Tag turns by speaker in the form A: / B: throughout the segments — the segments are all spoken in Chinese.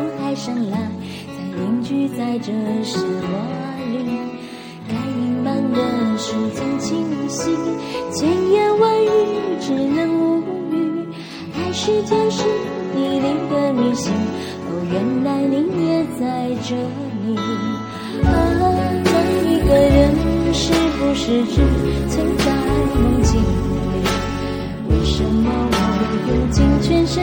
A: 从海上来，才凝聚在这沙漠里。该隐瞒的事总清晰，千言万语只能无语。爱是天时地利的迷信，哦，原来你也在这里。啊，那一个人是不是只存在梦境里？为什么我用尽全身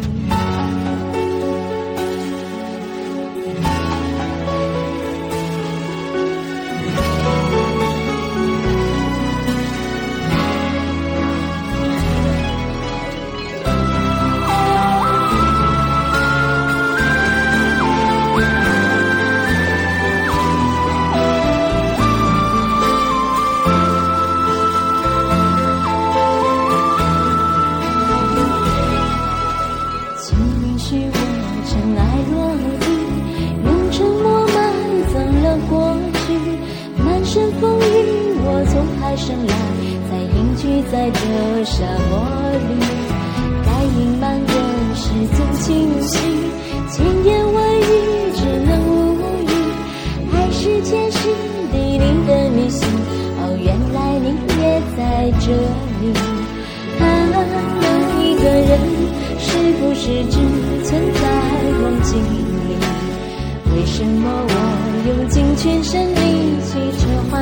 A: 身风雨，我从海上来，才隐居在这沙漠里。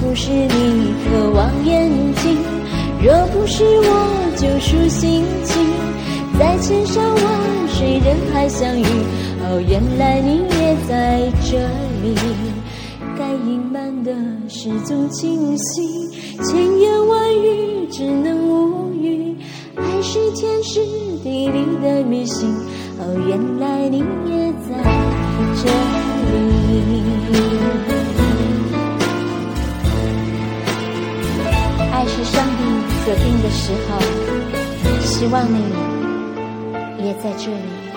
A: 不是你渴望眼睛，若不是我救赎心情，在千山万水人海相遇，哦，原来你也在这里。该隐瞒的事总清晰，千言万语只能无语。爱是天时地利的迷信。哦，原来你也爱是上帝所定的时候，希望你也在这里。